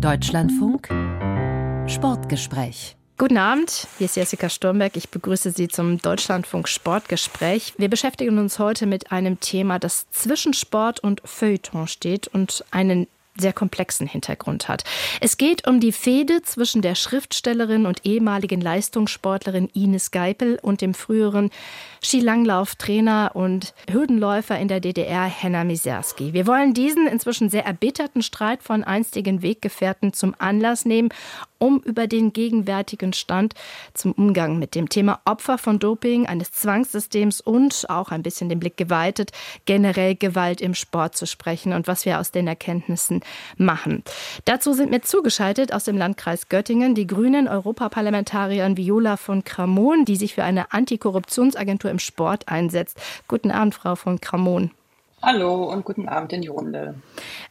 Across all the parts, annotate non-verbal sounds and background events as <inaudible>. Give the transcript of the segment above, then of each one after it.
Deutschlandfunk Sportgespräch. Guten Abend, hier ist Jessica Sturmberg. Ich begrüße Sie zum Deutschlandfunk Sportgespräch. Wir beschäftigen uns heute mit einem Thema, das zwischen Sport und Feuilleton steht und einen sehr komplexen Hintergrund hat. Es geht um die Fehde zwischen der Schriftstellerin und ehemaligen Leistungssportlerin Ines Geipel und dem früheren Skilanglauftrainer und Hürdenläufer in der DDR Henna Miserski. Wir wollen diesen inzwischen sehr erbitterten Streit von einstigen Weggefährten zum Anlass nehmen, um über den gegenwärtigen Stand zum Umgang mit dem Thema Opfer von Doping, eines Zwangssystems und auch ein bisschen den Blick geweitet, generell Gewalt im Sport zu sprechen und was wir aus den Erkenntnissen machen. Dazu sind mir zugeschaltet aus dem Landkreis Göttingen die grünen Europaparlamentarierin Viola von Kramon, die sich für eine Antikorruptionsagentur im Sport einsetzt. Guten Abend, Frau von Kramon. Hallo und guten Abend in die Runde.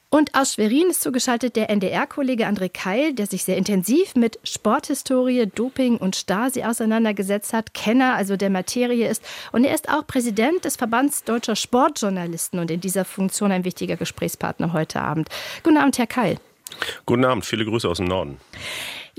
Und aus Schwerin ist zugeschaltet der NDR-Kollege André Keil, der sich sehr intensiv mit Sporthistorie, Doping und Stasi auseinandergesetzt hat, Kenner also der Materie ist. Und er ist auch Präsident des Verbands deutscher Sportjournalisten und in dieser Funktion ein wichtiger Gesprächspartner heute Abend. Guten Abend, Herr Keil. Guten Abend, viele Grüße aus dem Norden.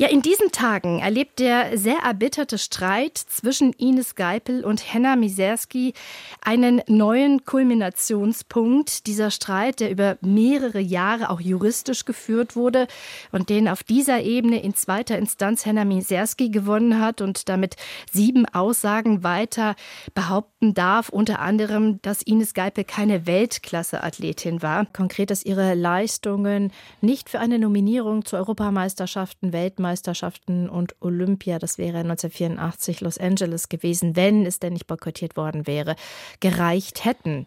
Ja, in diesen Tagen erlebt der sehr erbitterte Streit zwischen Ines Geipel und Henna Miserski einen neuen Kulminationspunkt. Dieser Streit, der über mehrere Jahre auch juristisch geführt wurde und den auf dieser Ebene in zweiter Instanz Henna Miserski gewonnen hat und damit sieben Aussagen weiter behaupten darf, unter anderem, dass Ines Geipel keine Weltklasse-Athletin war. Konkret, dass ihre Leistungen nicht für eine Nominierung zu Europameisterschaften, Weltmeisterschaften Weltmeisterschaften und Olympia, das wäre 1984 Los Angeles gewesen, wenn es denn nicht boykottiert worden wäre, gereicht hätten.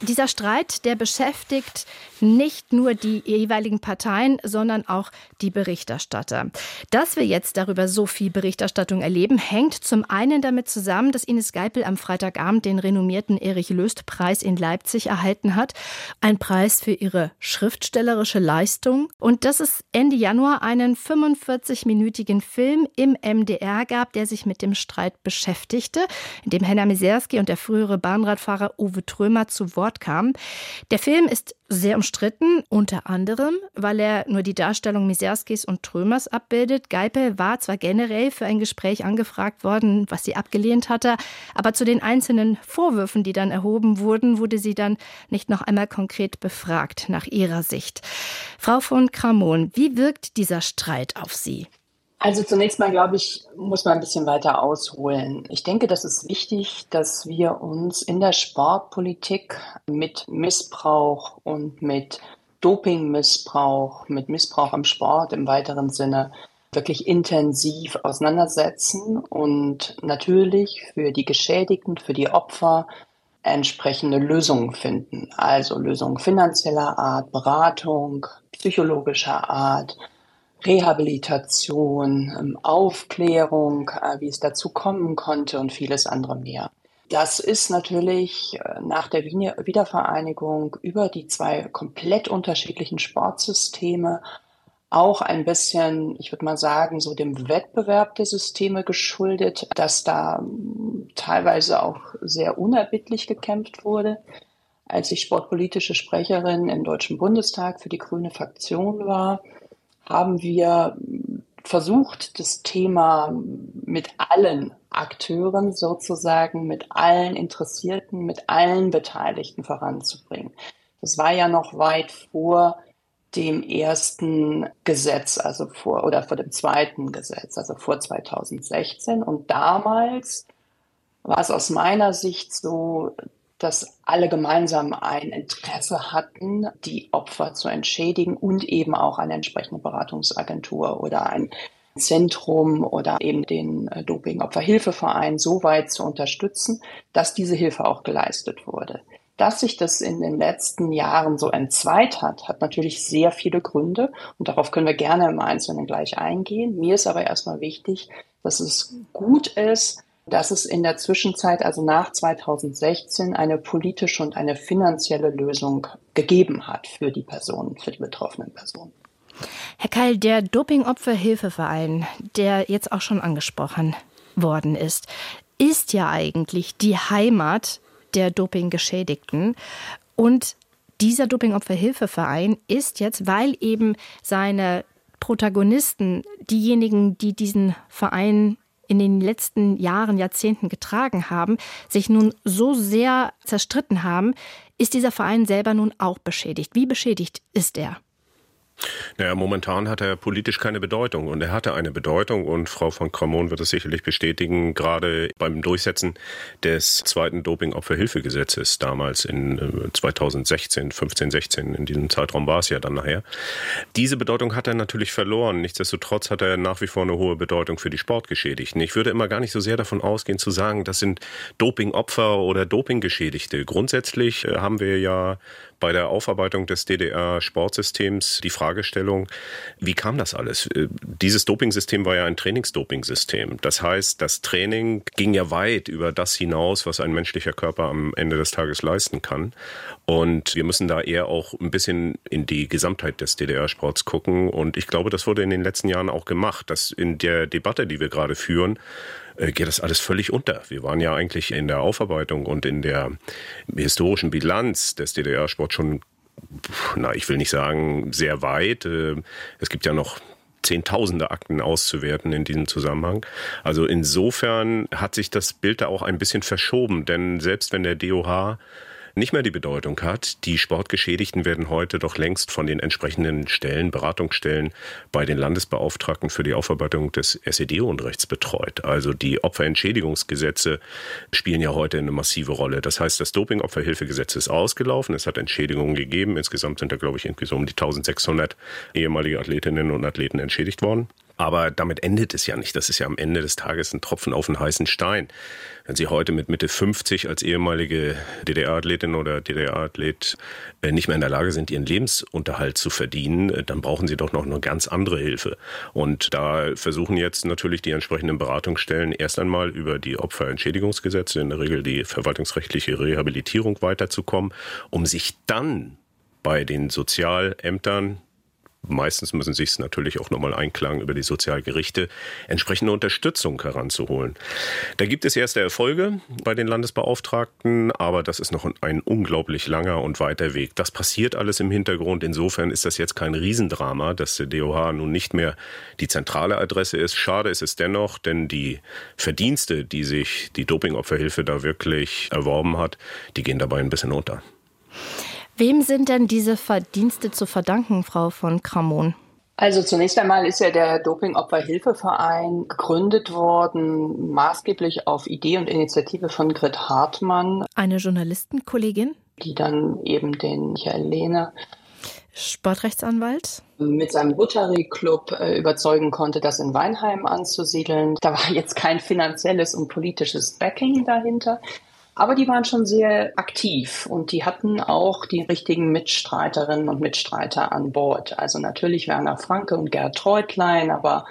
Dieser Streit, der beschäftigt nicht nur die jeweiligen Parteien, sondern auch die Berichterstatter. Dass wir jetzt darüber so viel Berichterstattung erleben, hängt zum einen damit zusammen, dass Ines Geipel am Freitagabend den renommierten Erich Löst Preis in Leipzig erhalten hat. Ein Preis für ihre schriftstellerische Leistung. Und dass es Ende Januar einen 45 40-minütigen Film im MDR gab, der sich mit dem Streit beschäftigte, in dem Henna Miserski und der frühere Bahnradfahrer Uwe Trömer zu Wort kamen. Der Film ist sehr umstritten, unter anderem, weil er nur die Darstellung Miserskis und Trömers abbildet. Geipel war zwar generell für ein Gespräch angefragt worden, was sie abgelehnt hatte, aber zu den einzelnen Vorwürfen, die dann erhoben wurden, wurde sie dann nicht noch einmal konkret befragt nach ihrer Sicht. Frau von Kramon, wie wirkt dieser Streit auf Sie? Also zunächst mal, glaube ich, muss man ein bisschen weiter ausholen. Ich denke, das ist wichtig, dass wir uns in der Sportpolitik mit Missbrauch und mit Dopingmissbrauch, mit Missbrauch am Sport im weiteren Sinne wirklich intensiv auseinandersetzen und natürlich für die Geschädigten, für die Opfer entsprechende Lösungen finden. Also Lösungen finanzieller Art, Beratung, psychologischer Art, Rehabilitation, ähm, Aufklärung, äh, wie es dazu kommen konnte und vieles andere mehr. Das ist natürlich äh, nach der Wiedervereinigung über die zwei komplett unterschiedlichen Sportsysteme auch ein bisschen, ich würde mal sagen, so dem Wettbewerb der Systeme geschuldet, dass da hm, teilweise auch sehr unerbittlich gekämpft wurde. Als ich sportpolitische Sprecherin im Deutschen Bundestag für die grüne Fraktion war, haben wir versucht, das Thema mit allen Akteuren sozusagen, mit allen Interessierten, mit allen Beteiligten voranzubringen. Das war ja noch weit vor dem ersten Gesetz, also vor oder vor dem zweiten Gesetz, also vor 2016. Und damals war es aus meiner Sicht so, dass alle gemeinsam ein Interesse hatten, die Opfer zu entschädigen und eben auch eine entsprechende Beratungsagentur oder ein Zentrum oder eben den äh, Doping-Opferhilfeverein so weit zu unterstützen, dass diese Hilfe auch geleistet wurde. Dass sich das in den letzten Jahren so entzweit hat, hat natürlich sehr viele Gründe und darauf können wir gerne im Einzelnen gleich eingehen. Mir ist aber erstmal wichtig, dass es gut ist, dass es in der Zwischenzeit, also nach 2016, eine politische und eine finanzielle Lösung gegeben hat für die Personen, für die betroffenen Personen. Herr Keil, der Dopingopferhilfeverein, der jetzt auch schon angesprochen worden ist, ist ja eigentlich die Heimat der Dopinggeschädigten. Und dieser Dopingopferhilfeverein ist jetzt, weil eben seine Protagonisten, diejenigen, die diesen Verein in den letzten Jahren, Jahrzehnten getragen haben, sich nun so sehr zerstritten haben, ist dieser Verein selber nun auch beschädigt. Wie beschädigt ist er? Naja, momentan hat er politisch keine Bedeutung und er hatte eine Bedeutung und Frau von Kramon wird es sicherlich bestätigen, gerade beim Durchsetzen des zweiten Doping-Opferhilfegesetzes damals in 2016, 15, 16, in diesem Zeitraum war es ja dann nachher. Diese Bedeutung hat er natürlich verloren. Nichtsdestotrotz hat er nach wie vor eine hohe Bedeutung für die Sportgeschädigten. Ich würde immer gar nicht so sehr davon ausgehen zu sagen, das sind Dopingopfer oder Dopinggeschädigte. Grundsätzlich äh, haben wir ja bei der Aufarbeitung des DDR-Sportsystems die Fragestellung, wie kam das alles? Äh, dieses Dopingsystem war ja ein Trainingsdopingsystem. Das heißt, das Training ging ja weit über das hinaus, was ein menschlicher Körper am Ende des Tages leisten kann. Und wir müssen da eher auch ein bisschen in die Gesamtheit des DDR-Sports gucken. Und ich glaube, das wurde in den letzten Jahren auch gemacht, dass in der Debatte, die wir gerade führen, äh, geht das alles völlig unter. Wir waren ja eigentlich in der Aufarbeitung und in der historischen Bilanz des DDR-Sports schon, na, ich will nicht sagen, sehr weit. Äh, es gibt ja noch Zehntausende Akten auszuwerten in diesem Zusammenhang. Also insofern hat sich das Bild da auch ein bisschen verschoben, denn selbst wenn der DOH nicht mehr die Bedeutung hat. Die Sportgeschädigten werden heute doch längst von den entsprechenden Stellen, Beratungsstellen bei den Landesbeauftragten für die Aufarbeitung des SED-Unrechts betreut. Also die Opferentschädigungsgesetze spielen ja heute eine massive Rolle. Das heißt, das Doping-Opferhilfegesetz ist ausgelaufen. Es hat Entschädigungen gegeben. Insgesamt sind da, glaube ich, irgendwie so um die 1600 ehemalige Athletinnen und Athleten entschädigt worden. Aber damit endet es ja nicht. Das ist ja am Ende des Tages ein Tropfen auf einen heißen Stein. Wenn Sie heute mit Mitte 50 als ehemalige DDR-Athletin oder DDR-Athlet äh, nicht mehr in der Lage sind, Ihren Lebensunterhalt zu verdienen, äh, dann brauchen Sie doch noch eine ganz andere Hilfe. Und da versuchen jetzt natürlich die entsprechenden Beratungsstellen erst einmal über die Opferentschädigungsgesetze, in der Regel die verwaltungsrechtliche Rehabilitierung weiterzukommen, um sich dann bei den Sozialämtern meistens müssen sich es natürlich auch nochmal einklagen über die Sozialgerichte, entsprechende Unterstützung heranzuholen. Da gibt es erste Erfolge bei den Landesbeauftragten, aber das ist noch ein unglaublich langer und weiter Weg. Das passiert alles im Hintergrund. Insofern ist das jetzt kein Riesendrama, dass der DOH nun nicht mehr die zentrale Adresse ist. Schade ist es dennoch, denn die Verdienste, die sich die Dopingopferhilfe da wirklich erworben hat, die gehen dabei ein bisschen unter. Wem sind denn diese Verdienste zu verdanken, Frau von Kramon? Also zunächst einmal ist ja der Doping-Opfer-Hilfeverein gegründet worden, maßgeblich auf Idee und Initiative von Grit Hartmann. Eine Journalistenkollegin? Die dann eben den Michael Lehne Sportrechtsanwalt? Mit seinem Rotary Club äh, überzeugen konnte, das in Weinheim anzusiedeln. Da war jetzt kein finanzielles und politisches Backing dahinter. Aber die waren schon sehr aktiv und die hatten auch die richtigen Mitstreiterinnen und Mitstreiter an Bord. Also natürlich Werner Franke und Gerd Treutlein, aber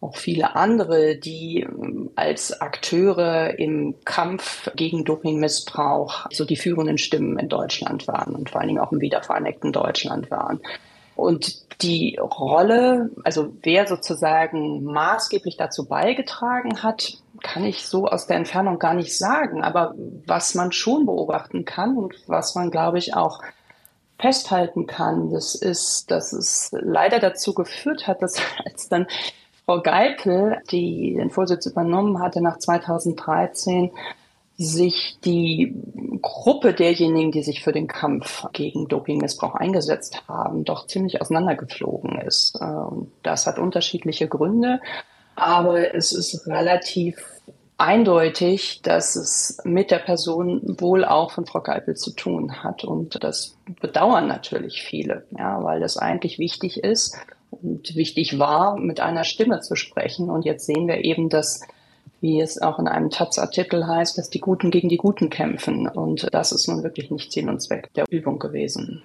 auch viele andere, die ähm, als Akteure im Kampf gegen Dopingmissbrauch so die führenden Stimmen in Deutschland waren und vor allen Dingen auch im wiedervereinigten Deutschland waren. Und die Rolle, also wer sozusagen maßgeblich dazu beigetragen hat, kann ich so aus der Entfernung gar nicht sagen. Aber was man schon beobachten kann und was man, glaube ich, auch festhalten kann, das ist, dass es leider dazu geführt hat, dass <laughs> als dann Frau Geipel, die den Vorsitz übernommen hatte nach 2013, sich die Gruppe derjenigen, die sich für den Kampf gegen Dopingmissbrauch eingesetzt haben, doch ziemlich auseinandergeflogen ist. Ähm, das hat unterschiedliche Gründe. Aber es ist relativ eindeutig, dass es mit der Person wohl auch von Frau Geipel zu tun hat. Und das bedauern natürlich viele, ja, weil es eigentlich wichtig ist und wichtig war, mit einer Stimme zu sprechen. Und jetzt sehen wir eben, dass wie es auch in einem Taz-Artikel heißt, dass die Guten gegen die Guten kämpfen. Und das ist nun wirklich nicht Ziel und Zweck der Übung gewesen.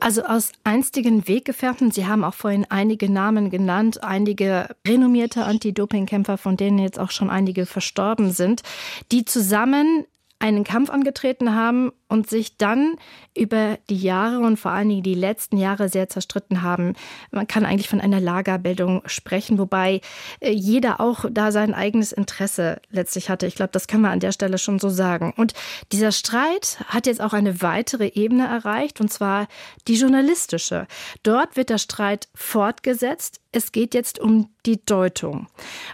Also aus einstigen Weggefährten, Sie haben auch vorhin einige Namen genannt, einige renommierte Anti-Doping-Kämpfer, von denen jetzt auch schon einige verstorben sind, die zusammen einen Kampf angetreten haben und sich dann über die Jahre und vor allen Dingen die letzten Jahre sehr zerstritten haben. Man kann eigentlich von einer Lagerbildung sprechen, wobei äh, jeder auch da sein eigenes Interesse letztlich hatte. Ich glaube, das kann man an der Stelle schon so sagen. Und dieser Streit hat jetzt auch eine weitere Ebene erreicht, und zwar die journalistische. Dort wird der Streit fortgesetzt. Es geht jetzt um die Deutung.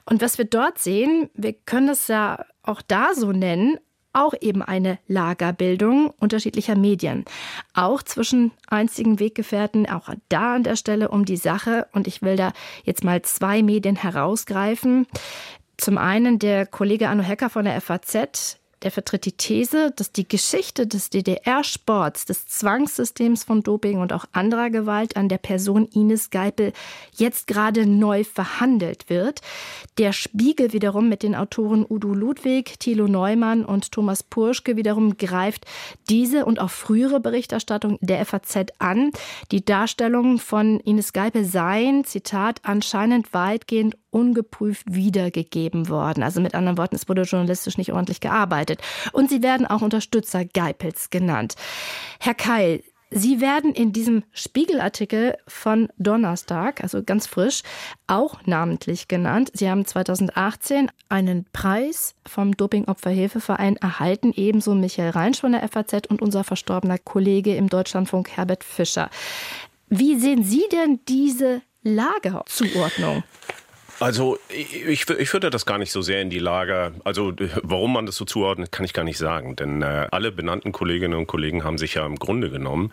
Und was wir dort sehen, wir können es ja auch da so nennen, auch eben eine Lagerbildung unterschiedlicher Medien. Auch zwischen einzigen Weggefährten, auch da an der Stelle um die Sache. Und ich will da jetzt mal zwei Medien herausgreifen. Zum einen der Kollege Anno Hecker von der FAZ, der vertritt die These, dass die Geschichte des DDR-Sports, des Zwangssystems von Doping und auch anderer Gewalt an der Person Ines Geipel jetzt gerade neu verhandelt wird. Der Spiegel wiederum mit den Autoren Udo Ludwig, Thilo Neumann und Thomas Purschke wiederum greift diese und auch frühere Berichterstattung der FAZ an. Die Darstellungen von Ines Geipel seien, Zitat, anscheinend weitgehend ungeprüft wiedergegeben worden. Also mit anderen Worten, es wurde journalistisch nicht ordentlich gearbeitet. Und sie werden auch Unterstützer Geipels genannt. Herr Keil, Sie werden in diesem Spiegelartikel von Donnerstag, also ganz frisch, auch namentlich genannt. Sie haben 2018 einen Preis vom Dopingopferhilfeverein erhalten, ebenso Michael Reinsch von der FAZ und unser verstorbener Kollege im Deutschlandfunk Herbert Fischer. Wie sehen Sie denn diese Lagerzuordnung? Also ich, ich würde das gar nicht so sehr in die Lager, also warum man das so zuordnet, kann ich gar nicht sagen. Denn äh, alle benannten Kolleginnen und Kollegen haben sich ja im Grunde genommen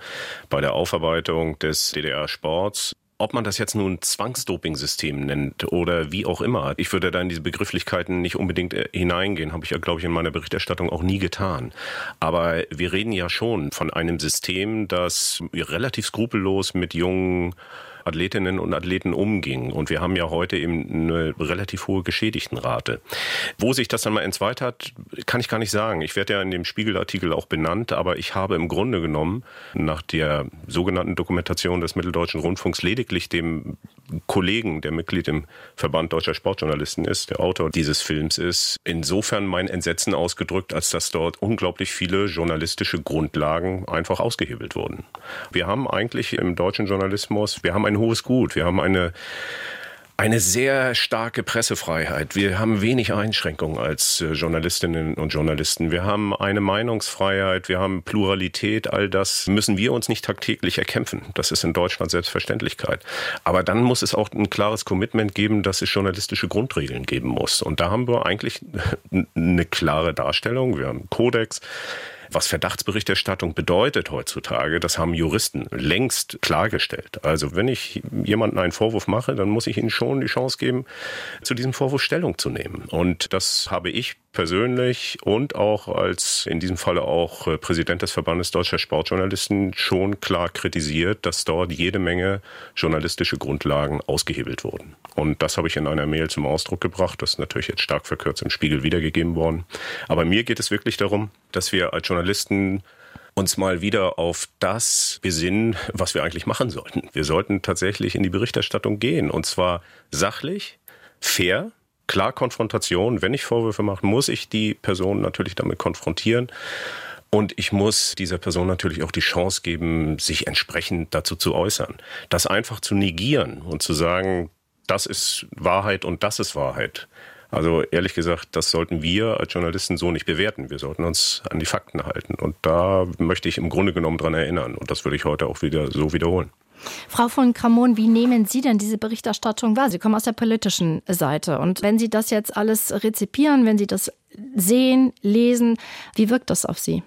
bei der Aufarbeitung des DDR-Sports ob man das jetzt nun Zwangsdoping-System nennt oder wie auch immer, ich würde da in diese Begrifflichkeiten nicht unbedingt äh, hineingehen, habe ich ja, glaube ich, in meiner Berichterstattung auch nie getan. Aber wir reden ja schon von einem System, das relativ skrupellos mit jungen Athletinnen und Athleten umging. Und wir haben ja heute eben eine relativ hohe Geschädigtenrate. Wo sich das dann mal entzweit hat, kann ich gar nicht sagen. Ich werde ja in dem Spiegelartikel auch benannt, aber ich habe im Grunde genommen nach der sogenannten Dokumentation des Mitteldeutschen Rundfunks lediglich dem Kollegen, der Mitglied im Verband deutscher Sportjournalisten ist, der Autor dieses Films ist, insofern mein Entsetzen ausgedrückt, als dass dort unglaublich viele journalistische Grundlagen einfach ausgehebelt wurden. Wir haben eigentlich im deutschen Journalismus, wir haben ein ein hohes Gut. Wir haben eine eine sehr starke Pressefreiheit. Wir haben wenig Einschränkungen als äh, Journalistinnen und Journalisten. Wir haben eine Meinungsfreiheit, wir haben Pluralität. All das müssen wir uns nicht tagtäglich erkämpfen. Das ist in Deutschland Selbstverständlichkeit. Aber dann muss es auch ein klares Commitment geben, dass es journalistische Grundregeln geben muss. Und da haben wir eigentlich <laughs> eine klare Darstellung. Wir haben einen Kodex. Was Verdachtsberichterstattung bedeutet heutzutage, das haben Juristen längst klargestellt. Also wenn ich jemanden einen Vorwurf mache, dann muss ich ihnen schon die Chance geben, zu diesem Vorwurf Stellung zu nehmen. Und das habe ich persönlich und auch als in diesem Falle auch äh, Präsident des Verbandes deutscher Sportjournalisten schon klar kritisiert, dass dort jede Menge journalistische Grundlagen ausgehebelt wurden. Und das habe ich in einer Mail zum Ausdruck gebracht. Das ist natürlich jetzt stark verkürzt im Spiegel wiedergegeben worden. Aber mir geht es wirklich darum, dass wir als Journalisten uns mal wieder auf das besinnen, was wir eigentlich machen sollten. Wir sollten tatsächlich in die Berichterstattung gehen und zwar sachlich, fair, klar Konfrontation. Wenn ich Vorwürfe mache, muss ich die Person natürlich damit konfrontieren. Und ich muss dieser Person natürlich auch die Chance geben, sich entsprechend dazu zu äußern. Das einfach zu negieren und zu sagen, das ist Wahrheit und das ist Wahrheit. Also ehrlich gesagt, das sollten wir als Journalisten so nicht bewerten. Wir sollten uns an die Fakten halten. Und da möchte ich im Grunde genommen dran erinnern. Und das würde ich heute auch wieder so wiederholen. Frau von Kramon, wie nehmen Sie denn diese Berichterstattung wahr? Sie kommen aus der politischen Seite. Und wenn Sie das jetzt alles rezipieren, wenn Sie das sehen, lesen, wie wirkt das auf Sie?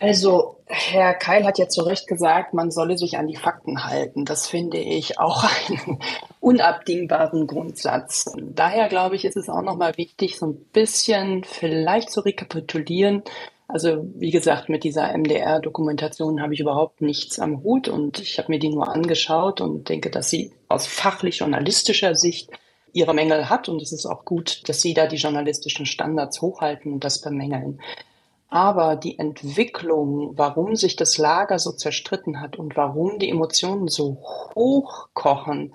Also, Herr Keil hat ja zu Recht gesagt, man solle sich an die Fakten halten. Das finde ich auch einen <laughs> unabdingbaren Grundsatz. Daher glaube ich, ist es auch nochmal wichtig, so ein bisschen vielleicht zu rekapitulieren, also wie gesagt, mit dieser MDR-Dokumentation habe ich überhaupt nichts am Hut und ich habe mir die nur angeschaut und denke, dass sie aus fachlich-journalistischer Sicht ihre Mängel hat und es ist auch gut, dass sie da die journalistischen Standards hochhalten und das bemängeln. Aber die Entwicklung, warum sich das Lager so zerstritten hat und warum die Emotionen so hochkochen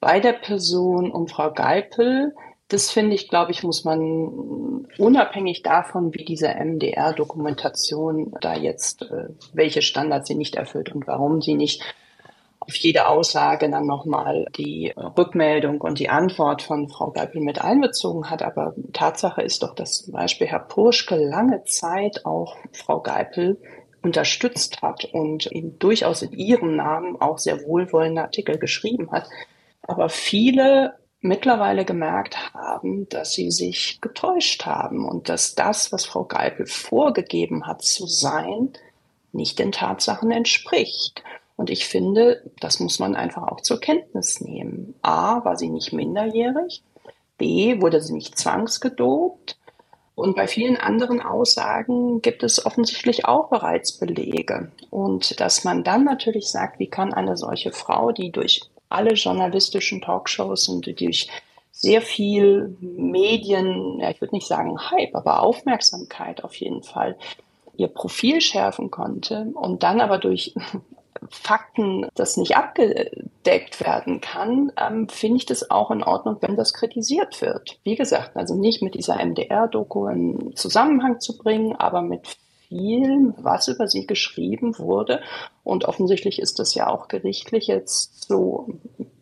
bei der Person um Frau Geipel, Das finde ich, glaube ich, muss man unabhängig davon, wie diese MDR-Dokumentation da jetzt, äh, welche Standards sie nicht erfüllt und warum sie nicht auf jede Aussage dann nochmal die Rückmeldung und die Antwort von Frau Geipel mit einbezogen hat. Aber Tatsache ist doch, dass zum Beispiel Herr Purschke lange Zeit auch Frau Geipel unterstützt hat und ihm durchaus in ihrem Namen auch sehr wohlwollende Artikel geschrieben hat. Aber viele mittlerweile gemerkt haben, dass sie sich getäuscht haben und dass das, was Frau Geipel vorgegeben hat zu sein, nicht den Tatsachen entspricht. Und ich finde, das muss man einfach auch zur Kenntnis nehmen. A, war sie nicht minderjährig. B, wurde sie nicht zwangsgedopt. Und bei vielen anderen Aussagen gibt es offensichtlich auch bereits Belege. Und dass man dann natürlich sagt, wie kann eine solche Frau, die durch alle journalistischen Talkshows und durch sehr viel Medien, ja, ich würde nicht sagen Hype, aber Aufmerksamkeit auf jeden Fall, ihr Profil schärfen konnte und dann aber durch <laughs> Fakten das nicht abgedeckt werden kann, ähm, finde ich das auch in Ordnung, wenn das kritisiert wird. Wie gesagt, also nicht mit dieser MDR-Doku in Zusammenhang zu bringen, aber mit viel, was über sie geschrieben wurde. Und offensichtlich ist das ja auch gerichtlich jetzt so,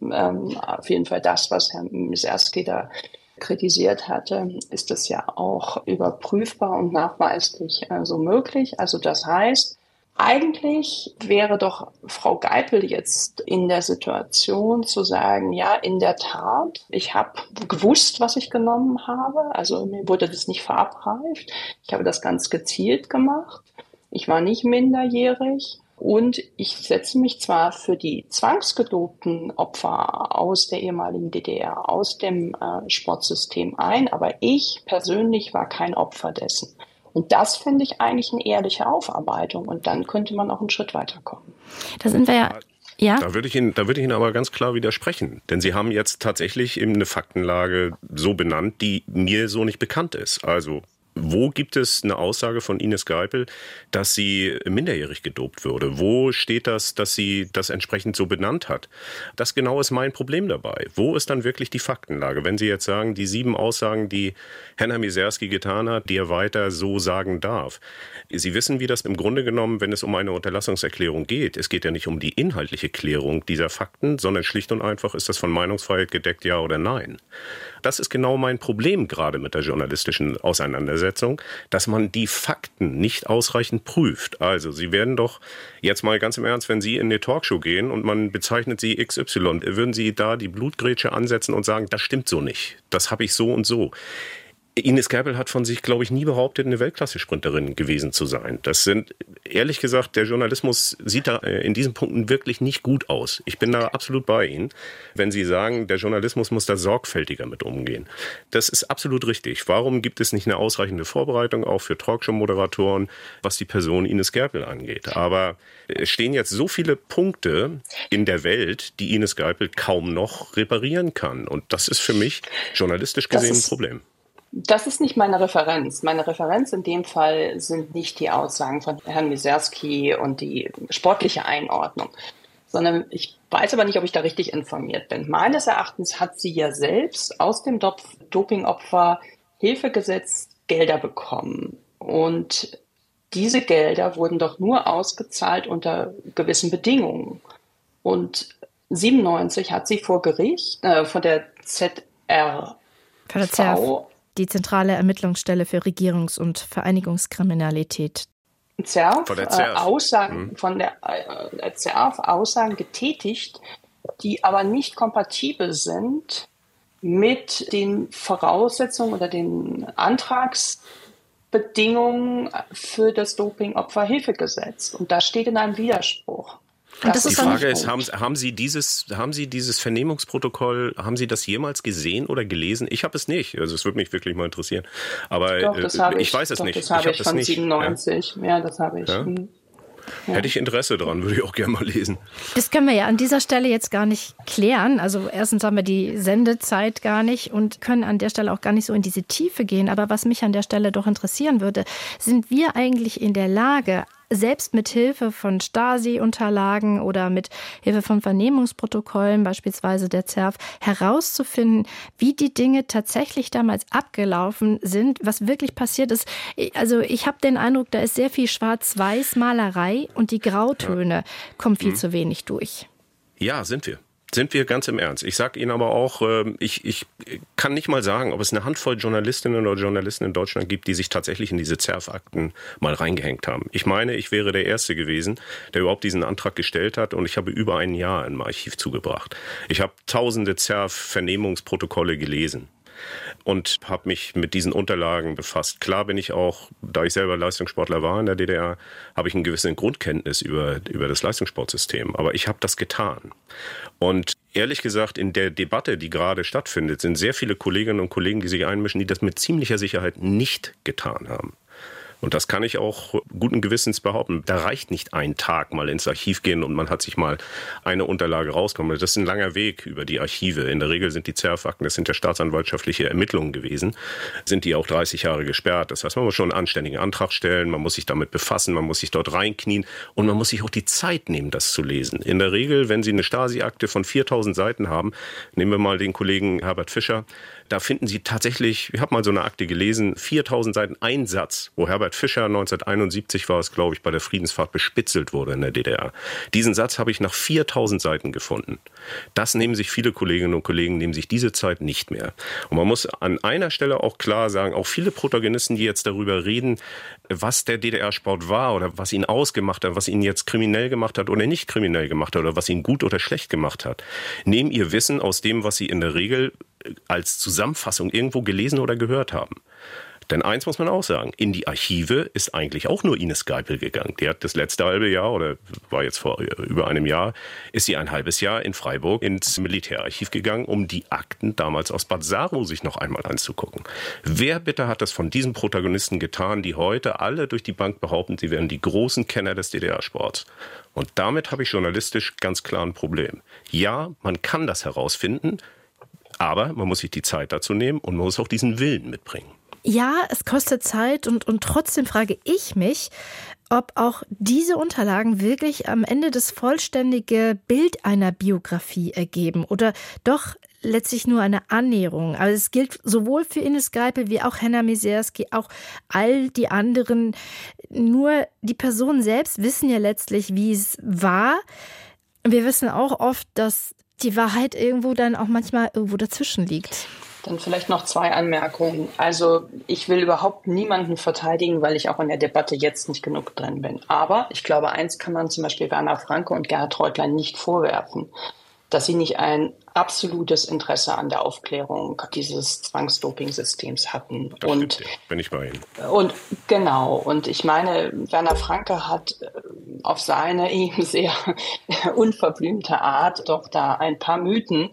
ähm, auf jeden Fall das, was Herr Miserski da kritisiert hatte, ist das ja auch überprüfbar und nachweislich äh, so möglich. Also das heißt, eigentlich wäre doch Frau Geipel jetzt in der Situation zu sagen, ja, in der Tat, ich habe gewusst, was ich genommen habe. Also mir wurde das nicht verabreicht. Ich habe das ganz gezielt gemacht. Ich war nicht minderjährig. Und ich setze mich zwar für die zwangsgedobten Opfer aus der ehemaligen DDR, aus dem äh, Sportsystem ein, aber ich persönlich war kein Opfer dessen. Und das finde ich eigentlich eine ehrliche Aufarbeitung. Und dann könnte man auch einen Schritt weiterkommen. Da sind wir ja ja. Da würde ich Ihnen, da würde ich Ihnen aber ganz klar widersprechen. Denn Sie haben jetzt tatsächlich eben eine Faktenlage so benannt, die mir so nicht bekannt ist. Also wo gibt es eine Aussage von Ines Geipel, dass sie minderjährig gedopt würde? Wo steht das, dass sie das entsprechend so benannt hat? Das genau ist mein Problem dabei. Wo ist dann wirklich die Faktenlage? Wenn Sie jetzt sagen, die sieben Aussagen, die Henna Miserski getan hat, die er weiter so sagen darf. Sie wissen, wie das im Grunde genommen, wenn es um eine Unterlassungserklärung geht, es geht ja nicht um die inhaltliche Klärung dieser Fakten, sondern schlicht und einfach ist das von Meinungsfreiheit gedeckt, ja oder nein. Das ist genau mein Problem gerade mit der journalistischen Auseinandersetzung, dass man die Fakten nicht ausreichend prüft. Also, Sie werden doch jetzt mal ganz im Ernst, wenn Sie in eine Talkshow gehen und man bezeichnet Sie XY, würden Sie da die Blutgrätsche ansetzen und sagen, das stimmt so nicht. Das habe ich so und so. Ines Gerbel hat von sich, glaube ich, nie behauptet, eine Weltklasse-Sprinterin gewesen zu sein. Das sind, ehrlich gesagt, der Journalismus sieht da äh, in diesen Punkten wirklich nicht gut aus. Ich bin da absolut bei Ihnen, wenn Sie sagen, der Journalismus muss da sorgfältiger mit umgehen. Das ist absolut richtig. Warum gibt es nicht eine ausreichende Vorbereitung auch für Talkshow-Moderatoren, was die Person Ines Gerbel angeht? Aber es stehen jetzt so viele Punkte in der Welt, die Ines Gerbel kaum noch reparieren kann. Und das ist für mich journalistisch gesehen ein Problem. Das ist nicht meine Referenz. Meine Referenz in dem Fall sind nicht die Aussagen von Herrn Miserski und die sportliche Einordnung, sondern ich weiß aber nicht, ob ich da richtig informiert bin. Meines Erachtens hat sie ja selbst aus dem Dopingopfer Hilfegesetz Gelder bekommen. Und diese Gelder wurden doch nur ausgezahlt unter gewissen Bedingungen. Und 97 hat sie vor Gericht, äh, von der ZR von der ZRV die zentrale Ermittlungsstelle für Regierungs- und Vereinigungskriminalität. ZERF, von der ZERF. Äh, Aussagen mhm. von der äh, ZERF Aussagen getätigt, die aber nicht kompatibel sind mit den Voraussetzungen oder den Antragsbedingungen für das Dopingopferhilfegesetz. Und das steht in einem Widerspruch. Und das die ist Frage ist, haben, haben, Sie dieses, haben Sie dieses Vernehmungsprotokoll, haben Sie das jemals gesehen oder gelesen? Ich habe es nicht. Also es würde mich wirklich mal interessieren. Aber doch, das äh, ich, ich weiß es doch, nicht. Das habe ich, ich von 97. Ja, ja das habe ich. Ja? Hm. Ja. Hätte ich Interesse dran, würde ich auch gerne mal lesen. Das können wir ja an dieser Stelle jetzt gar nicht klären. Also erstens haben wir die Sendezeit gar nicht und können an der Stelle auch gar nicht so in diese Tiefe gehen. Aber was mich an der Stelle doch interessieren würde, sind wir eigentlich in der Lage, selbst mit Hilfe von Stasi-Unterlagen oder mit Hilfe von Vernehmungsprotokollen, beispielsweise der ZERF, herauszufinden, wie die Dinge tatsächlich damals abgelaufen sind, was wirklich passiert ist. Also ich habe den Eindruck, da ist sehr viel Schwarz-Weiß-Malerei und die Grautöne kommen viel mhm. zu wenig durch. Ja, sind wir. Sind wir ganz im Ernst. Ich sage Ihnen aber auch, ähm, ich, ich kann nicht mal sagen, ob es eine Handvoll Journalistinnen oder Journalisten in Deutschland gibt, die sich tatsächlich in diese ZERF-Akten mal reingehängt haben. Ich meine, ich wäre der Erste gewesen, der überhaupt diesen Antrag gestellt hat und ich habe über ein Jahr im Archiv zugebracht. Ich habe tausende ZERF-Vernehmungsprotokolle gelesen und habe mich mit diesen Unterlagen befasst. Klar bin ich auch, da ich selber Leistungssportler war in der DDR, habe ich eine gewisse Grundkenntnis über, über das Leistungssportsystem. Aber ich habe das getan. Und ehrlich gesagt, in der Debatte, die gerade stattfindet, sind sehr viele Kolleginnen und Kollegen, die sich einmischen, die das mit ziemlicher Sicherheit nicht getan haben. Und das kann ich auch guten Gewissens behaupten. Da reicht nicht ein Tag mal ins Archiv gehen und man hat sich mal eine Unterlage rausgenommen. Das ist ein langer Weg über die Archive. In der Regel sind die ZERF-Akten, das sind ja staatsanwaltschaftliche Ermittlungen gewesen, sind die auch 30 Jahre gesperrt. Das heißt, man muss schon einen anständigen Antrag stellen, man muss sich damit befassen, man muss sich dort reinknien und man muss sich auch die Zeit nehmen, das zu lesen. In der Regel, wenn Sie eine Stasi-Akte von 4000 Seiten haben, nehmen wir mal den Kollegen Herbert Fischer, da finden Sie tatsächlich, ich habe mal so eine Akte gelesen, 4000 Seiten Einsatz, wo Herbert Fischer 1971 war es, glaube ich, bei der Friedensfahrt bespitzelt wurde in der DDR. Diesen Satz habe ich nach 4000 Seiten gefunden. Das nehmen sich viele Kolleginnen und Kollegen, nehmen sich diese Zeit nicht mehr. Und man muss an einer Stelle auch klar sagen, auch viele Protagonisten, die jetzt darüber reden, was der DDR-Sport war oder was ihn ausgemacht hat, was ihn jetzt kriminell gemacht hat oder nicht kriminell gemacht hat oder was ihn gut oder schlecht gemacht hat, nehmen ihr Wissen aus dem, was sie in der Regel als Zusammenfassung irgendwo gelesen oder gehört haben. Denn eins muss man auch sagen, in die Archive ist eigentlich auch nur Ines Geipel gegangen. Die hat das letzte halbe Jahr oder war jetzt vor über einem Jahr, ist sie ein halbes Jahr in Freiburg ins Militärarchiv gegangen, um die Akten damals aus Bad Saro sich noch einmal anzugucken. Wer bitte hat das von diesen Protagonisten getan, die heute alle durch die Bank behaupten, sie wären die großen Kenner des DDR-Sports? Und damit habe ich journalistisch ganz klar ein Problem. Ja, man kann das herausfinden, aber man muss sich die Zeit dazu nehmen und man muss auch diesen Willen mitbringen. Ja, es kostet Zeit und, und trotzdem frage ich mich, ob auch diese Unterlagen wirklich am Ende das vollständige Bild einer Biografie ergeben oder doch letztlich nur eine Annäherung. Also es gilt sowohl für Ines Geipel wie auch Henna Miserski, auch all die anderen. Nur die Personen selbst wissen ja letztlich, wie es war. Wir wissen auch oft, dass die Wahrheit irgendwo dann auch manchmal irgendwo dazwischen liegt. Dann vielleicht noch zwei Anmerkungen. Also ich will überhaupt niemanden verteidigen, weil ich auch in der Debatte jetzt nicht genug drin bin. Aber ich glaube, eins kann man zum Beispiel Werner Franke und Gerhard Reutlein nicht vorwerfen, dass sie nicht ein absolutes Interesse an der Aufklärung dieses Zwangsdoping-Systems hatten. Das und stimmt, bin ich bei Ihnen. Und genau. Und ich meine, Werner Franke hat äh, auf seine <laughs> eben sehr unverblümte Art doch da ein paar Mythen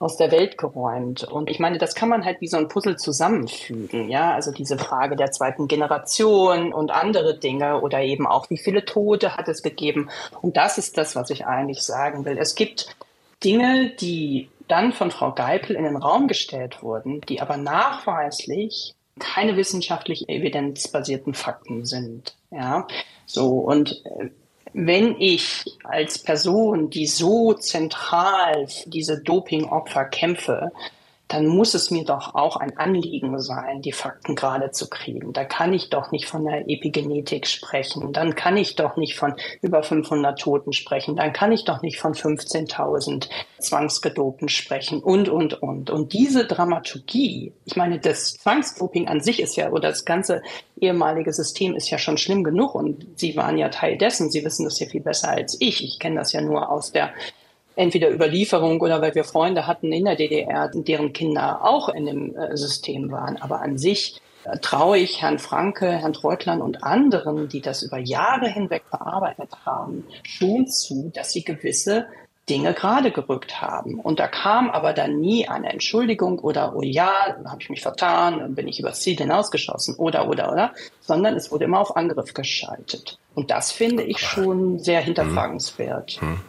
aus der Welt geräumt. Und ich meine, das kann man halt wie so ein Puzzle zusammenfügen, ja. Also diese Frage der zweiten Generation und andere Dinge oder eben auch, wie viele Tote hat es gegeben. Und das ist das, was ich eigentlich sagen will. Es gibt Dinge, die dann von Frau Geipel in den Raum gestellt wurden, die aber nachweislich keine wissenschaftlich evidenzbasierten Fakten sind. Ja, so und äh, wenn ich als Person, die so zentral für diese Dopingopfer kämpfe, dann muss es mir doch auch ein Anliegen sein, die Fakten gerade zu kriegen. Da kann ich doch nicht von der Epigenetik sprechen. Dann kann ich doch nicht von über 500 Toten sprechen. Dann kann ich doch nicht von 15.000 Zwangsgedopen sprechen und, und, und. Und diese Dramaturgie, ich meine, das Zwangsdoping an sich ist ja, oder das ganze ehemalige System ist ja schon schlimm genug und Sie waren ja Teil dessen. Sie wissen das ja viel besser als ich. Ich kenne das ja nur aus der entweder Überlieferung oder weil wir Freunde hatten in der DDR, deren Kinder auch in dem äh, System waren. Aber an sich äh, traue ich Herrn Franke, Herrn Treutland und anderen, die das über Jahre hinweg bearbeitet haben, schon zu, dass sie gewisse Dinge gerade gerückt haben. Und da kam aber dann nie eine Entschuldigung oder, oh ja, habe ich mich vertan, dann bin ich übers Ziel hinausgeschossen oder, oder, oder, sondern es wurde immer auf Angriff geschaltet. Und das finde ich schon sehr hinterfragenswert. Hm. Hm.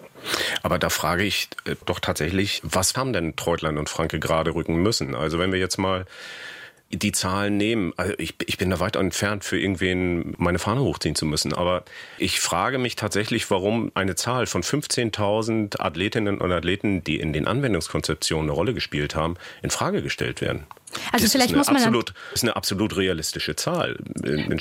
Aber da frage ich äh, doch tatsächlich, was haben denn Treutlein und Franke gerade rücken müssen? Also wenn wir jetzt mal die Zahlen nehmen. Also ich, ich bin da weit entfernt, für irgendwen meine Fahne hochziehen zu müssen. Aber ich frage mich tatsächlich, warum eine Zahl von 15.000 Athletinnen und Athleten, die in den Anwendungskonzeptionen eine Rolle gespielt haben, in Frage gestellt werden. Also das vielleicht ist muss man absolut, das ist eine absolut realistische Zahl.